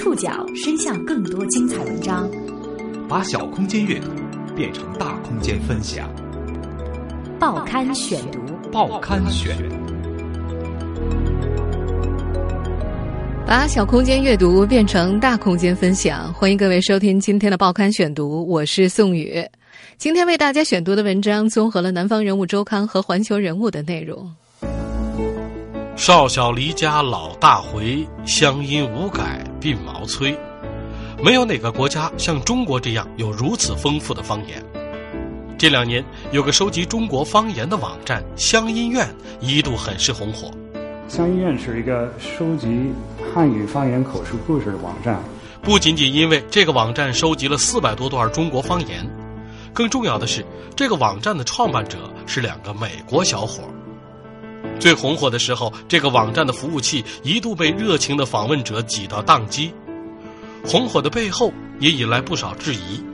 触角伸向更多精彩文章，把小空间阅读变成大空间分享。报刊选读，报刊选，把小空间阅读变成大空间分享。欢迎各位收听今天的报刊选读，我是宋宇。今天为大家选读的文章综合了《南方人物周刊》和《环球人物》的内容。少小离家老大回，乡音无改鬓毛衰。没有哪个国家像中国这样有如此丰富的方言。这两年，有个收集中国方言的网站“乡音院”一度很是红火。乡音院是一个收集汉语方言口述故事的网站。不仅仅因为这个网站收集了四百多段中国方言，更重要的是，这个网站的创办者是两个美国小伙。最红火的时候，这个网站的服务器一度被热情的访问者挤到宕机。红火的背后也引来不少质疑：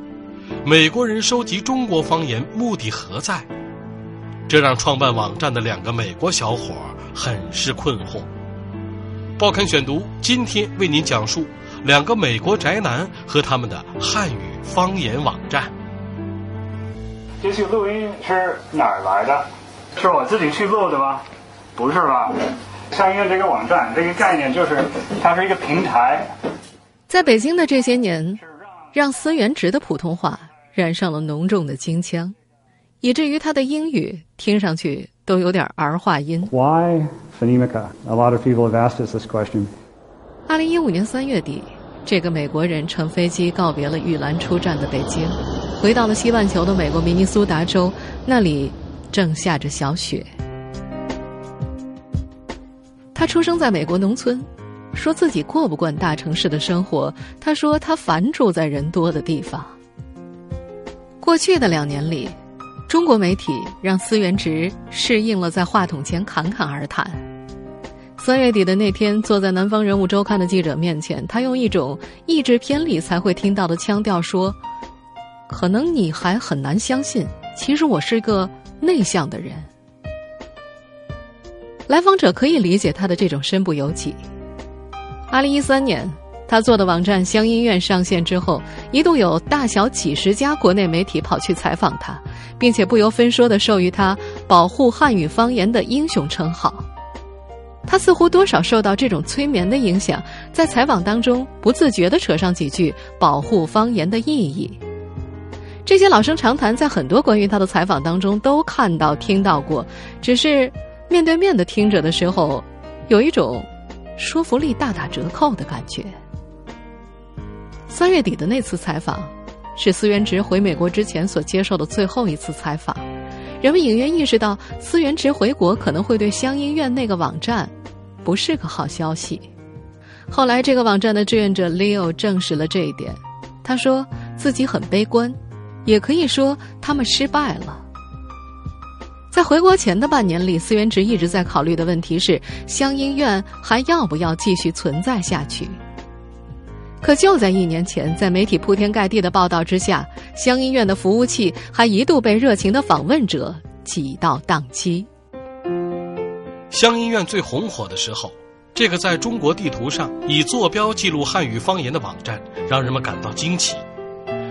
美国人收集中国方言目的何在？这让创办网站的两个美国小伙很是困惑。报刊选读今天为您讲述两个美国宅男和他们的汉语方言网站。这些录音是哪儿来的？是我自己去录的吗？不是吧？相应这个网站，这个概念就是它是一个平台。在北京的这些年，让孙元直的普通话染上了浓重的京腔，以至于他的英语听上去都有点儿化音。Why phonemica? A lot of people have asked us this question. 二零一五年三月底，这个美国人乘飞机告别了玉兰出站的北京，回到了西半球的美国明尼苏达州，那里正下着小雪。出生在美国农村，说自己过不惯大城市的生活。他说他烦住在人多的地方。过去的两年里，中国媒体让思源直适应了在话筒前侃侃而谈。三月底的那天，坐在《南方人物周刊》的记者面前，他用一种意志偏离才会听到的腔调说：“可能你还很难相信，其实我是个内向的人。”来访者可以理解他的这种身不由己。二零一三年，他做的网站乡音院上线之后，一度有大小几十家国内媒体跑去采访他，并且不由分说的授予他“保护汉语方言的英雄”称号。他似乎多少受到这种催眠的影响，在采访当中不自觉的扯上几句保护方言的意义。这些老生常谈，在很多关于他的采访当中都看到、听到过，只是。面对面的听着的时候，有一种说服力大打折扣的感觉。三月底的那次采访，是思源直回美国之前所接受的最后一次采访。人们隐约意识到，思源直回国可能会对乡音院那个网站不是个好消息。后来，这个网站的志愿者 Leo 证实了这一点。他说自己很悲观，也可以说他们失败了。在回国前的半年里，司元直一直在考虑的问题是：乡音院还要不要继续存在下去？可就在一年前，在媒体铺天盖地的报道之下，乡音院的服务器还一度被热情的访问者挤到宕机。乡音院最红火的时候，这个在中国地图上以坐标记录汉语方言的网站，让人们感到惊奇。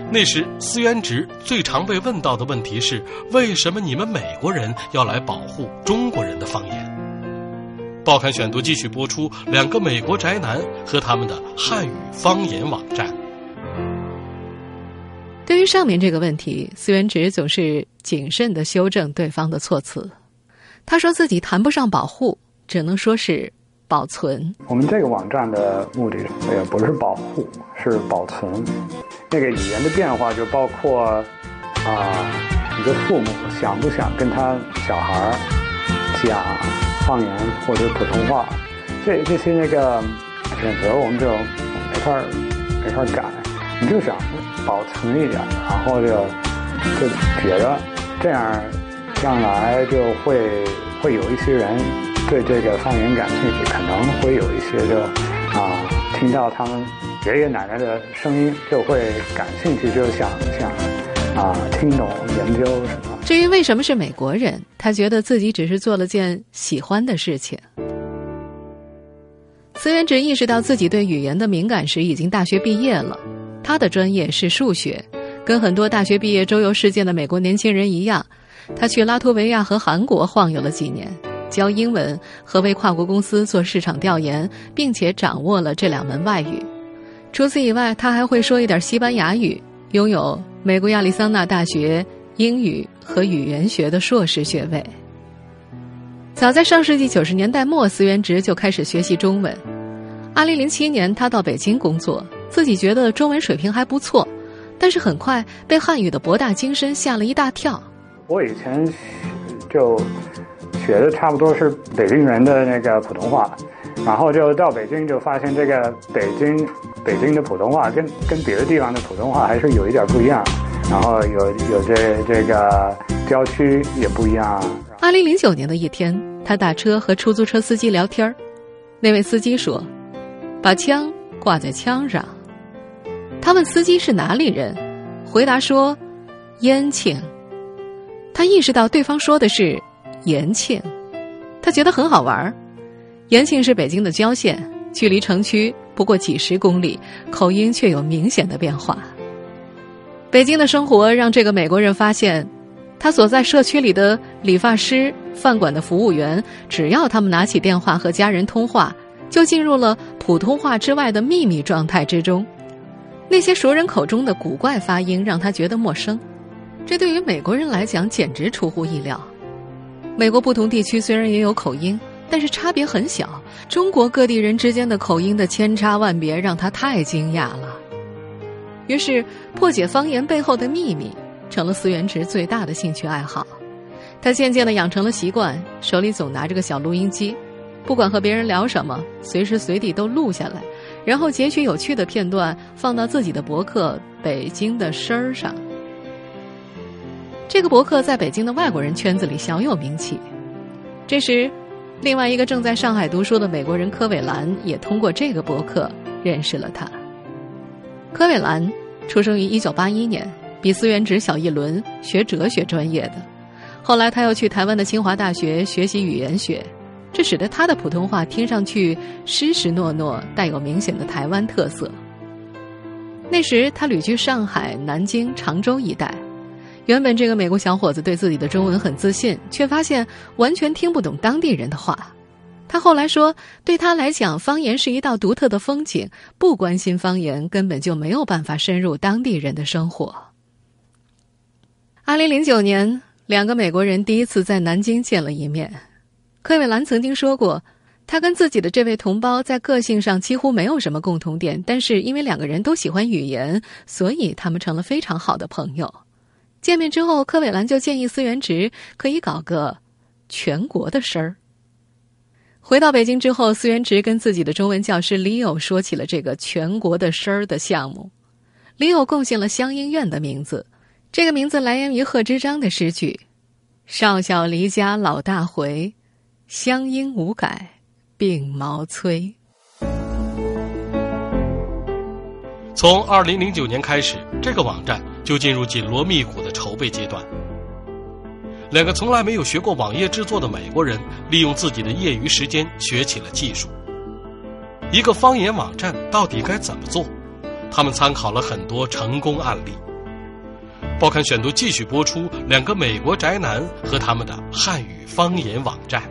那时，司元直最常被问到的问题是：为什么你们美国人要来保护中国人的方言？报刊选读继续播出两个美国宅男和他们的汉语方言网站。对于上面这个问题，司元直总是谨慎的修正对方的措辞。他说自己谈不上保护，只能说是。保存我们这个网站的目的也不是保护，是保存。那个语言的变化就包括啊，你的父母想不想跟他小孩讲方言或者普通话，这这些那个选择我们就没法没法改。你就想保存一点，然后就就觉得这样将来就会会有一些人。对这个方言感兴趣，可能会有一些就啊，听到他们爷爷奶奶的声音就会感兴趣，就想想啊，听懂研究什么。至于为什么是美国人，他觉得自己只是做了件喜欢的事情。思源直意识到自己对语言的敏感时，已经大学毕业了。他的专业是数学，跟很多大学毕业周游世界的美国年轻人一样，他去拉脱维亚和韩国晃悠了几年，教英文和为跨国公司做市场调研，并且掌握了这两门外语。除此以外，他还会说一点西班牙语，拥有美国亚利桑那大学英语和语言学的硕士学位。早在上世纪九十年代末，思源直就开始学习中文。二零零七年，他到北京工作。自己觉得中文水平还不错，但是很快被汉语的博大精深吓了一大跳。我以前就学的差不多是北京人的那个普通话，然后就到北京就发现这个北京北京的普通话跟跟别的地方的普通话还是有一点不一样，然后有有这这个郊区也不一样。二零零九年的一天，他打车和出租车司机聊天那位司机说：“把枪挂在枪上。”他问司机是哪里人，回答说：“延庆。”他意识到对方说的是延庆，他觉得很好玩延庆是北京的郊县，距离城区不过几十公里，口音却有明显的变化。北京的生活让这个美国人发现，他所在社区里的理发师、饭馆的服务员，只要他们拿起电话和家人通话，就进入了普通话之外的秘密状态之中。那些熟人口中的古怪发音让他觉得陌生，这对于美国人来讲简直出乎意料。美国不同地区虽然也有口音，但是差别很小。中国各地人之间的口音的千差万别让他太惊讶了。于是，破解方言背后的秘密成了思源池最大的兴趣爱好。他渐渐地养成了习惯，手里总拿着个小录音机，不管和别人聊什么，随时随地都录下来。然后截取有趣的片段放到自己的博客《北京的声儿》上。这个博客在北京的外国人圈子里小有名气。这时，另外一个正在上海读书的美国人柯伟兰也通过这个博客认识了他。柯伟兰出生于一九八一年，比思源直小一轮，学哲学专业的。后来他又去台湾的清华大学学习语言学。这使得他的普通话听上去湿湿糯糯，带有明显的台湾特色。那时他旅居上海、南京、常州一带。原本这个美国小伙子对自己的中文很自信，却发现完全听不懂当地人的话。他后来说，对他来讲，方言是一道独特的风景，不关心方言，根本就没有办法深入当地人的生活。二零零九年，两个美国人第一次在南京见了一面。柯伟兰曾经说过，他跟自己的这位同胞在个性上几乎没有什么共同点，但是因为两个人都喜欢语言，所以他们成了非常好的朋友。见面之后，柯伟兰就建议思源直可以搞个全国的声儿。回到北京之后，思源直跟自己的中文教师 Leo 说起了这个全国的声儿的项目。Leo 贡献了乡音院的名字，这个名字来源于贺知章的诗句：“少小离家老大回。”乡音无改，鬓毛衰。从二零零九年开始，这个网站就进入紧锣密鼓的筹备阶段。两个从来没有学过网页制作的美国人，利用自己的业余时间学起了技术。一个方言网站到底该怎么做？他们参考了很多成功案例。报刊选读继续播出：两个美国宅男和他们的汉语方言网站。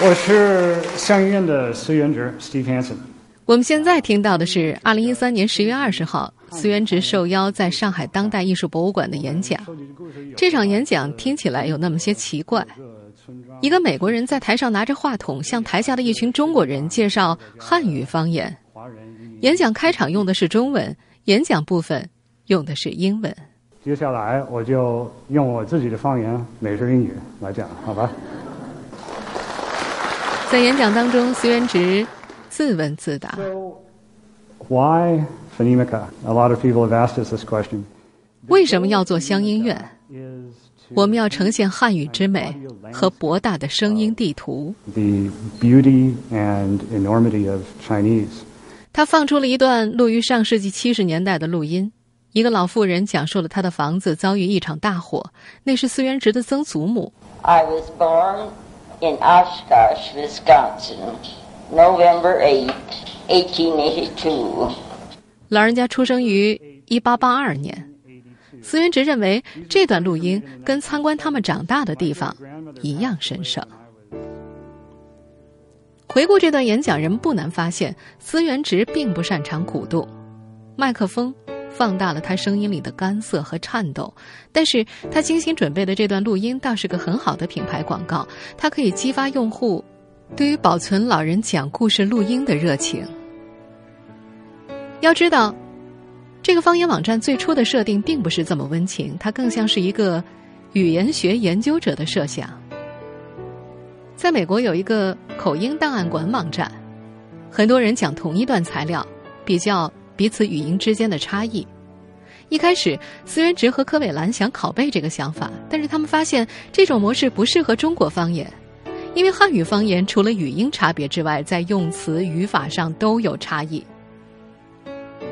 我是乡音院的思源直 Steve Hansen。我们现在听到的是二零一三年十月二十号，思源直受邀在上海当代艺术博物馆的演讲。这场演讲听起来有那么些奇怪。一个美国人在台上拿着话筒，向台下的一群中国人介绍汉语方言。演讲开场用的是中文，演讲部分用的是英文。接下来我就用我自己的方言美式英语来讲，好吧？在演讲当中，思源直自问自答：“Why Phonemica? A lot of people have asked us this question. 为什么要做乡音院？我们要呈现汉语之美和博大的声音地图。The beauty and enormity of Chinese.” 他放出了一段录于上世纪七十年代的录音，一个老妇人讲述了她的房子遭遇一场大火，那是思源直的曾祖母。I was born in Oshkosh, Wisconsin, November 8, 1882. 老人家出生于一八八二年。司元直认为这段录音跟参观他们长大的地方一样神圣。回顾这段演讲，人们不难发现，司元直并不擅长鼓动，麦克风放大了他声音里的干涩和颤抖，但是他精心准备的这段录音倒是个很好的品牌广告，它可以激发用户对于保存老人讲故事录音的热情。要知道。这个方言网站最初的设定并不是这么温情，它更像是一个语言学研究者的设想。在美国有一个口音档案馆网站，很多人讲同一段材料，比较彼此语音之间的差异。一开始，思源直和柯伟兰想拷贝这个想法，但是他们发现这种模式不适合中国方言，因为汉语方言除了语音差别之外，在用词语法上都有差异。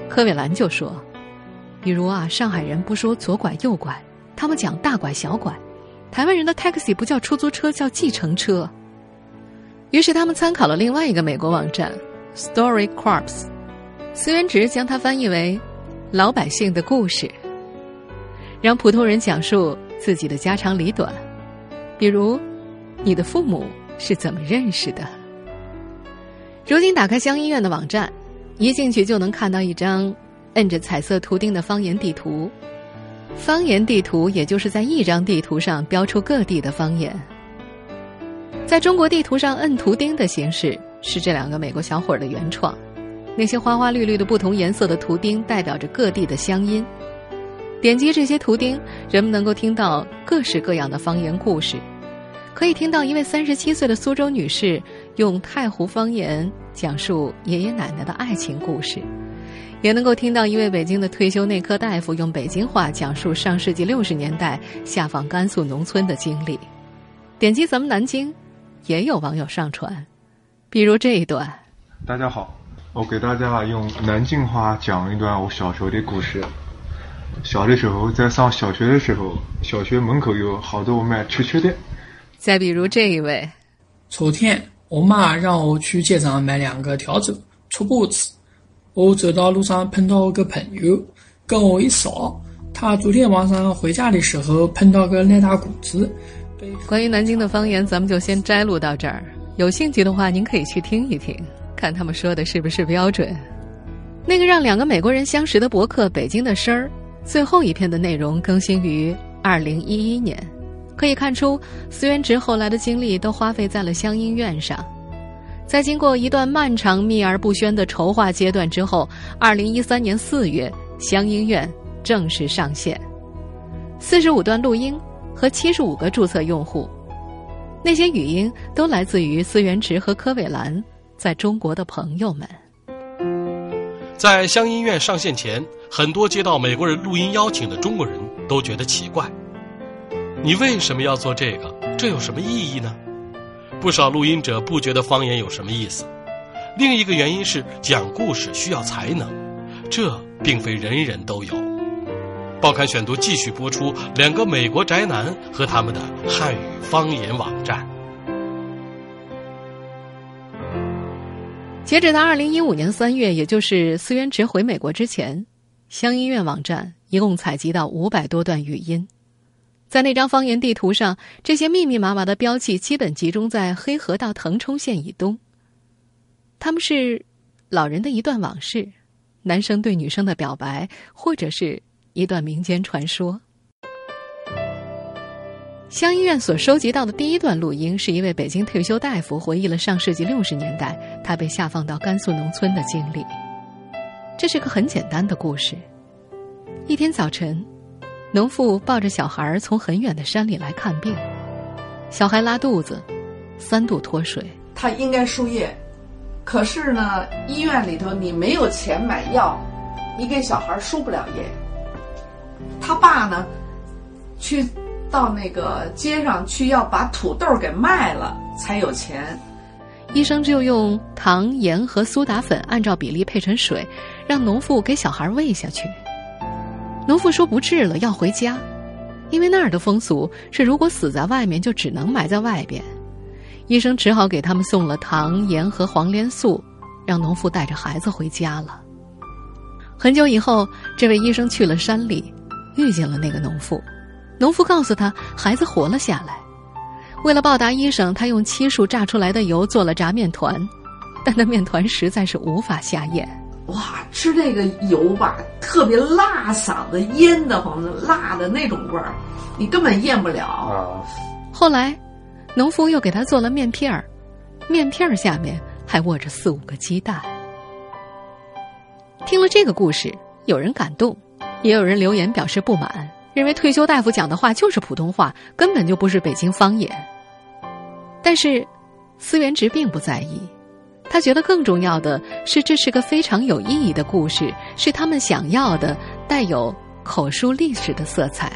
柯伟兰就说。比如啊，上海人不说左拐右拐，他们讲大拐小拐；台湾人的 taxi 不叫出租车，叫计程车。于是他们参考了另外一个美国网站 Story Corps 思源直将它翻译为“老百姓的故事”，让普通人讲述自己的家长里短，比如你的父母是怎么认识的。如今打开乡医院的网站，一进去就能看到一张。摁着彩色图钉的方言地图，方言地图也就是在一张地图上标出各地的方言。在中国地图上摁图钉的形式是这两个美国小伙儿的原创。那些花花绿绿的不同颜色的图钉代表着各地的乡音。点击这些图钉，人们能够听到各式各样的方言故事。可以听到一位三十七岁的苏州女士用太湖方言讲述爷爷奶奶的爱情故事。也能够听到一位北京的退休内科大夫用北京话讲述上世纪六十年代下放甘肃农村的经历。点击咱们南京，也有网友上传，比如这一段。大家好，我给大家用南京话讲一段我小时候的故事。小的时候，在上小学的时候，小学门口有好多卖蛐蛐的。再比如这一位。昨天我妈让我去街上买两个笤帚、出脖子。我走到路上碰到个朋友，跟我一说，他昨天晚上回家的时候碰到个赖大裤子。关于南京的方言，咱们就先摘录到这儿。有兴趣的话，您可以去听一听，看他们说的是不是标准。那个让两个美国人相识的博客《北京的声儿》，最后一篇的内容更新于二零一一年，可以看出思源直后来的精力都花费在了乡音院上。在经过一段漫长、秘而不宣的筹划阶段之后，二零一三年四月，乡音院正式上线。四十五段录音和七十五个注册用户，那些语音都来自于思源池和柯伟兰在中国的朋友们。在乡音院上线前，很多接到美国人录音邀请的中国人都觉得奇怪：你为什么要做这个？这有什么意义呢？不少录音者不觉得方言有什么意思，另一个原因是讲故事需要才能，这并非人人都有。报刊选读继续播出两个美国宅男和他们的汉语方言网站。截止到二零一五年三月，也就是思源直回美国之前，乡音院网站一共采集到五百多段语音。在那张方言地图上，这些密密麻麻的标记基本集中在黑河到腾冲县以东。他们是老人的一段往事，男生对女生的表白，或者是一段民间传说。乡医院所收集到的第一段录音，是一位北京退休大夫回忆了上世纪六十年代他被下放到甘肃农村的经历。这是个很简单的故事。一天早晨。农妇抱着小孩从很远的山里来看病，小孩拉肚子，三度脱水。他应该输液，可是呢，医院里头你没有钱买药，你给小孩输不了液。他爸呢，去到那个街上去要把土豆给卖了才有钱。医生就用糖、盐和苏打粉按照比例配成水，让农妇给小孩喂下去。农妇说不治了，要回家，因为那儿的风俗是，如果死在外面，就只能埋在外边。医生只好给他们送了糖、盐和黄连素，让农妇带着孩子回家了。很久以后，这位医生去了山里，遇见了那个农妇。农夫告诉他，孩子活了下来。为了报答医生，他用漆树榨出来的油做了炸面团，但那面团实在是无法下咽。哇，吃这个油吧，特别辣嗓子，腌的慌，辣的那种味儿，你根本咽不了。啊，后来，农夫又给他做了面片儿，面片儿下面还握着四五个鸡蛋。听了这个故事，有人感动，也有人留言表示不满，认为退休大夫讲的话就是普通话，根本就不是北京方言。但是，司元直并不在意。他觉得更重要的是，这是个非常有意义的故事，是他们想要的带有口述历史的色彩。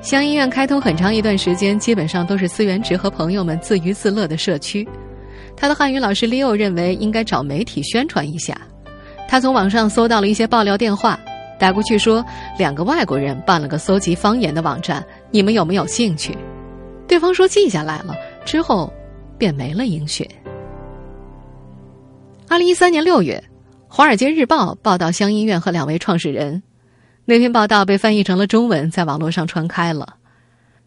乡医院开通很长一段时间，基本上都是司元直和朋友们自娱自乐的社区。他的汉语老师 Leo 认为应该找媒体宣传一下。他从网上搜到了一些爆料电话，打过去说两个外国人办了个搜集方言的网站，你们有没有兴趣？对方说记下来了，之后。便没了音讯。二零一三年六月，《华尔街日报》报道乡医院和两位创始人，那篇报道被翻译成了中文，在网络上传开了。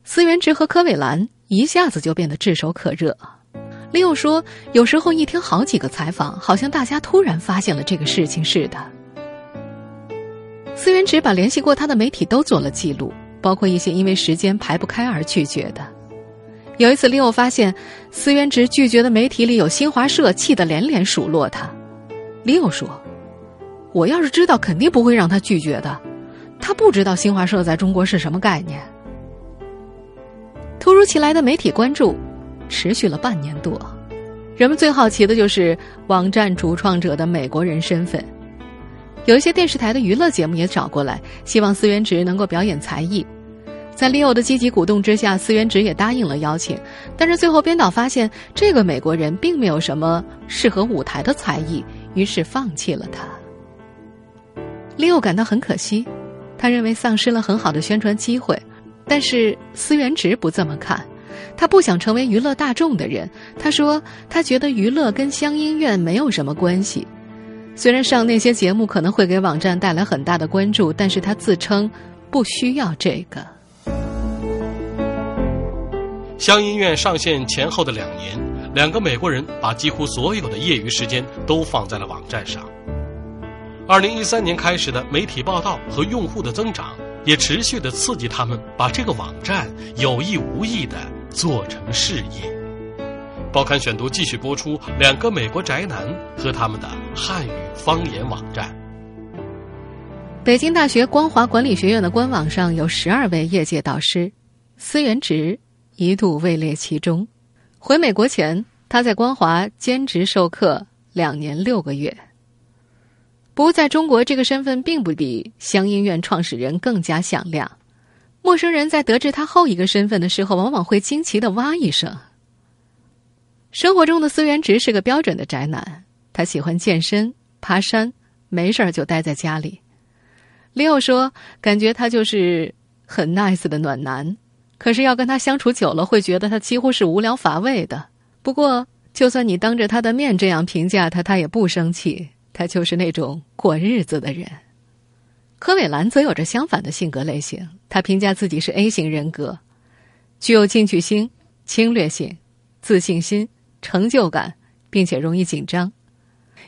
司元直和柯伟兰一下子就变得炙手可热。李友说：“有时候一听好几个采访，好像大家突然发现了这个事情似的。”司元直把联系过他的媒体都做了记录，包括一些因为时间排不开而拒绝的。有一次，李欧发现司元直拒绝的媒体里有新华社，气得连连数落他。李欧说：“我要是知道，肯定不会让他拒绝的。他不知道新华社在中国是什么概念。”突如其来的媒体关注持续了半年多，人们最好奇的就是网站主创者的美国人身份。有一些电视台的娱乐节目也找过来，希望司元直能够表演才艺。在利奥的积极鼓动之下，司元直也答应了邀请。但是最后编导发现这个美国人并没有什么适合舞台的才艺，于是放弃了他。利奥感到很可惜，他认为丧失了很好的宣传机会。但是司元直不这么看，他不想成为娱乐大众的人。他说他觉得娱乐跟乡音院没有什么关系。虽然上那些节目可能会给网站带来很大的关注，但是他自称不需要这个。乡音院上线前后的两年，两个美国人把几乎所有的业余时间都放在了网站上。二零一三年开始的媒体报道和用户的增长，也持续的刺激他们把这个网站有意无意的做成事业。报刊选读继续播出两个美国宅男和他们的汉语方言网站。北京大学光华管理学院的官网上有十二位业界导师，司源直。一度位列其中。回美国前，他在光华兼职授课两年六个月。不过，在中国，这个身份并不比乡音院创始人更加响亮。陌生人在得知他后一个身份的时候，往往会惊奇的哇一声。生活中的司元直是个标准的宅男，他喜欢健身、爬山，没事儿就待在家里。李友说，感觉他就是很 nice 的暖男。可是要跟他相处久了，会觉得他几乎是无聊乏味的。不过，就算你当着他的面这样评价他，他也不生气。他就是那种过日子的人。柯伟兰则有着相反的性格类型，他评价自己是 A 型人格，具有进取心、侵略性、自信心、成就感，并且容易紧张。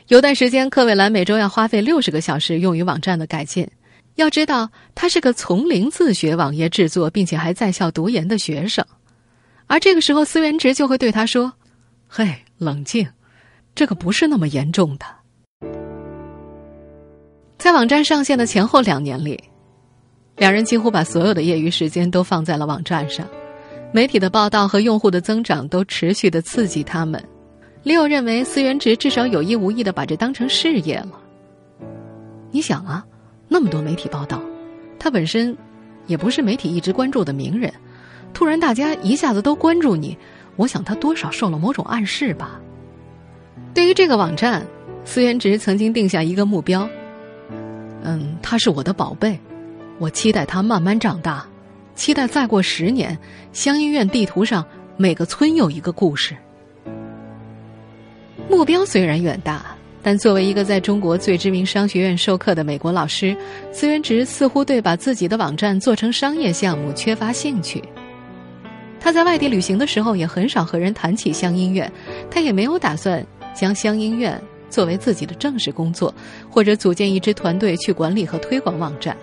有段时间，柯伟兰每周要花费六十个小时用于网站的改进。要知道，他是个从零自学网页制作，并且还在校读研的学生，而这个时候，司元直就会对他说：“嘿，冷静，这个不是那么严重的。”在网站上线的前后两年里，两人几乎把所有的业余时间都放在了网站上，媒体的报道和用户的增长都持续的刺激他们。李友认为，司源直至少有意无意的把这当成事业了。你想啊。那么多媒体报道，他本身也不是媒体一直关注的名人，突然大家一下子都关注你，我想他多少受了某种暗示吧。对于这个网站，司源直曾经定下一个目标，嗯，他是我的宝贝，我期待他慢慢长大，期待再过十年，乡医院地图上每个村有一个故事。目标虽然远大，但作为一个在中国最知名商学院授课的美国老师，资源值似乎对把自己的网站做成商业项目缺乏兴趣。他在外地旅行的时候，也很少和人谈起乡音院，他也没有打算将乡音院作为自己的正式工作，或者组建一支团队去管理和推广网站。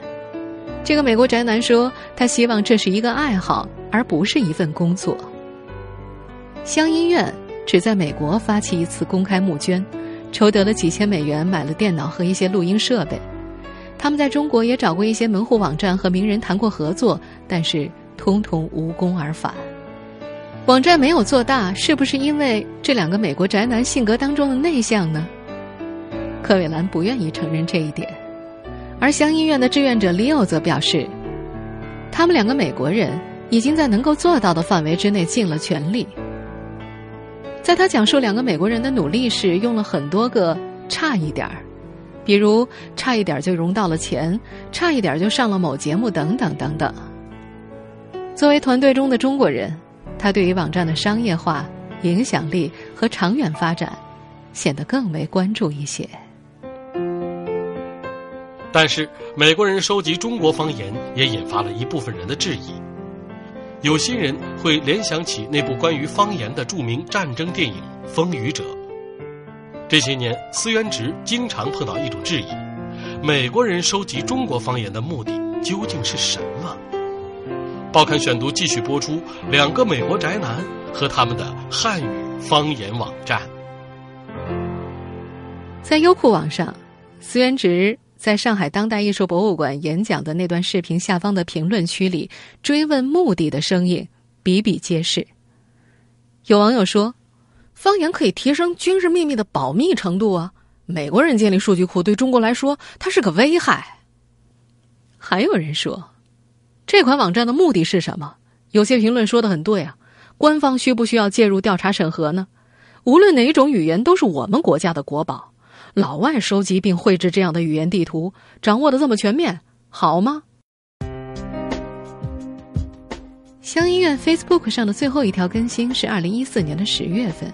这个美国宅男说，他希望这是一个爱好，而不是一份工作。乡音院只在美国发起一次公开募捐，筹得了几千美元，买了电脑和一些录音设备。他们在中国也找过一些门户网站和名人谈过合作，但是通通无功而返。网站没有做大，是不是因为这两个美国宅男性格当中的内向呢？柯伟兰不愿意承认这一点。而乡医院的志愿者 Leo 则表示，他们两个美国人已经在能够做到的范围之内尽了全力。在他讲述两个美国人的努力时，用了很多个“差一点儿”，比如差一点就融到了钱，差一点就上了某节目等等等等。作为团队中的中国人，他对于网站的商业化、影响力和长远发展显得更为关注一些。但是，美国人收集中国方言也引发了一部分人的质疑。有心人会联想起那部关于方言的著名战争电影《风雨者》。这些年，思源直经常碰到一种质疑：美国人收集中国方言的目的究竟是什么？报刊选读继续播出两个美国宅男和他们的汉语方言网站。在优酷网上，思源直。在上海当代艺术博物馆演讲的那段视频下方的评论区里，追问目的的声音比比皆是。有网友说：“方言可以提升军事秘密的保密程度啊！美国人建立数据库对中国来说，它是个危害。”还有人说：“这款网站的目的是什么？”有些评论说的很对啊，官方需不需要介入调查审核呢？无论哪一种语言，都是我们国家的国宝。老外收集并绘制这样的语言地图，掌握的这么全面，好吗？乡医院 Facebook 上的最后一条更新是二零一四年的十月份，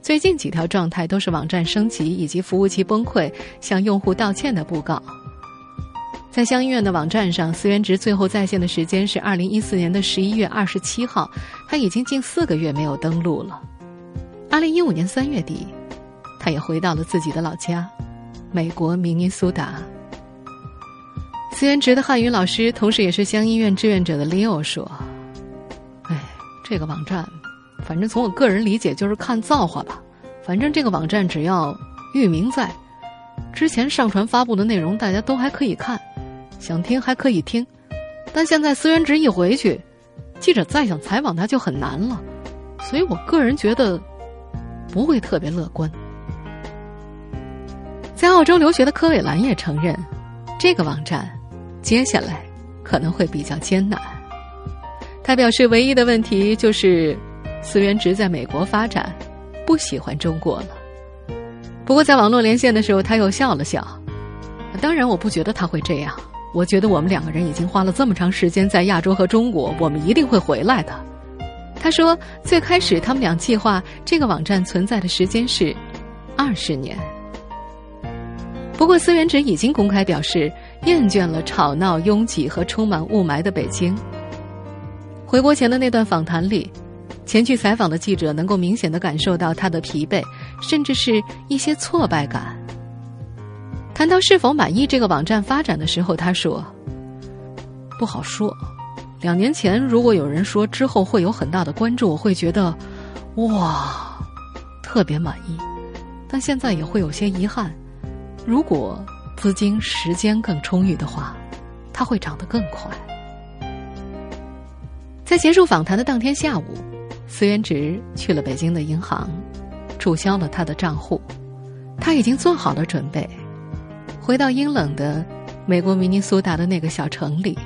最近几条状态都是网站升级以及服务器崩溃，向用户道歉的布告。在乡医院的网站上，思源值最后在线的时间是二零一四年的十一月二十七号，他已经近四个月没有登录了。二零一五年三月底。他也回到了自己的老家，美国明尼苏达。思源直的汉语老师，同时也是乡医院志愿者的 Leo 说：“哎，这个网站，反正从我个人理解就是看造化吧。反正这个网站只要域名在，之前上传发布的内容大家都还可以看，想听还可以听。但现在思源直一回去，记者再想采访他就很难了。所以我个人觉得不会特别乐观。”在澳洲留学的柯伟兰也承认，这个网站接下来可能会比较艰难。他表示，唯一的问题就是思源直在美国发展，不喜欢中国了。不过，在网络连线的时候，他又笑了笑。当然，我不觉得他会这样。我觉得我们两个人已经花了这么长时间在亚洲和中国，我们一定会回来的。他说，最开始他们俩计划这个网站存在的时间是二十年。不过，思源直已经公开表示厌倦了吵闹、拥挤和充满雾霾的北京。回国前的那段访谈里，前去采访的记者能够明显的感受到他的疲惫，甚至是一些挫败感。谈到是否满意这个网站发展的时候，他说：“不好说。两年前，如果有人说之后会有很大的关注，我会觉得，哇，特别满意。但现在也会有些遗憾。”如果资金时间更充裕的话，它会涨得更快。在结束访谈的当天下午，思源直去了北京的银行，注销了他的账户。他已经做好了准备，回到阴冷的美国明尼苏达的那个小城里，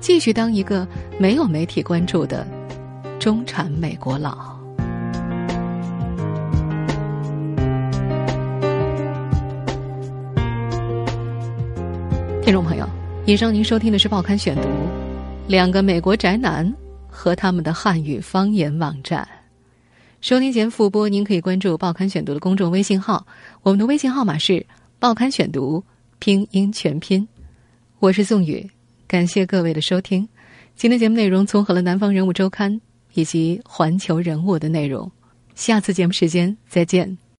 继续当一个没有媒体关注的中产美国佬。以上您收听的是《报刊选读》，两个美国宅男和他们的汉语方言网站。收听前复播，您可以关注《报刊选读》的公众微信号，我们的微信号码是“报刊选读”拼音全拼。我是宋宇，感谢各位的收听。今天节目内容综合了《南方人物周刊》以及《环球人物》的内容。下次节目时间再见。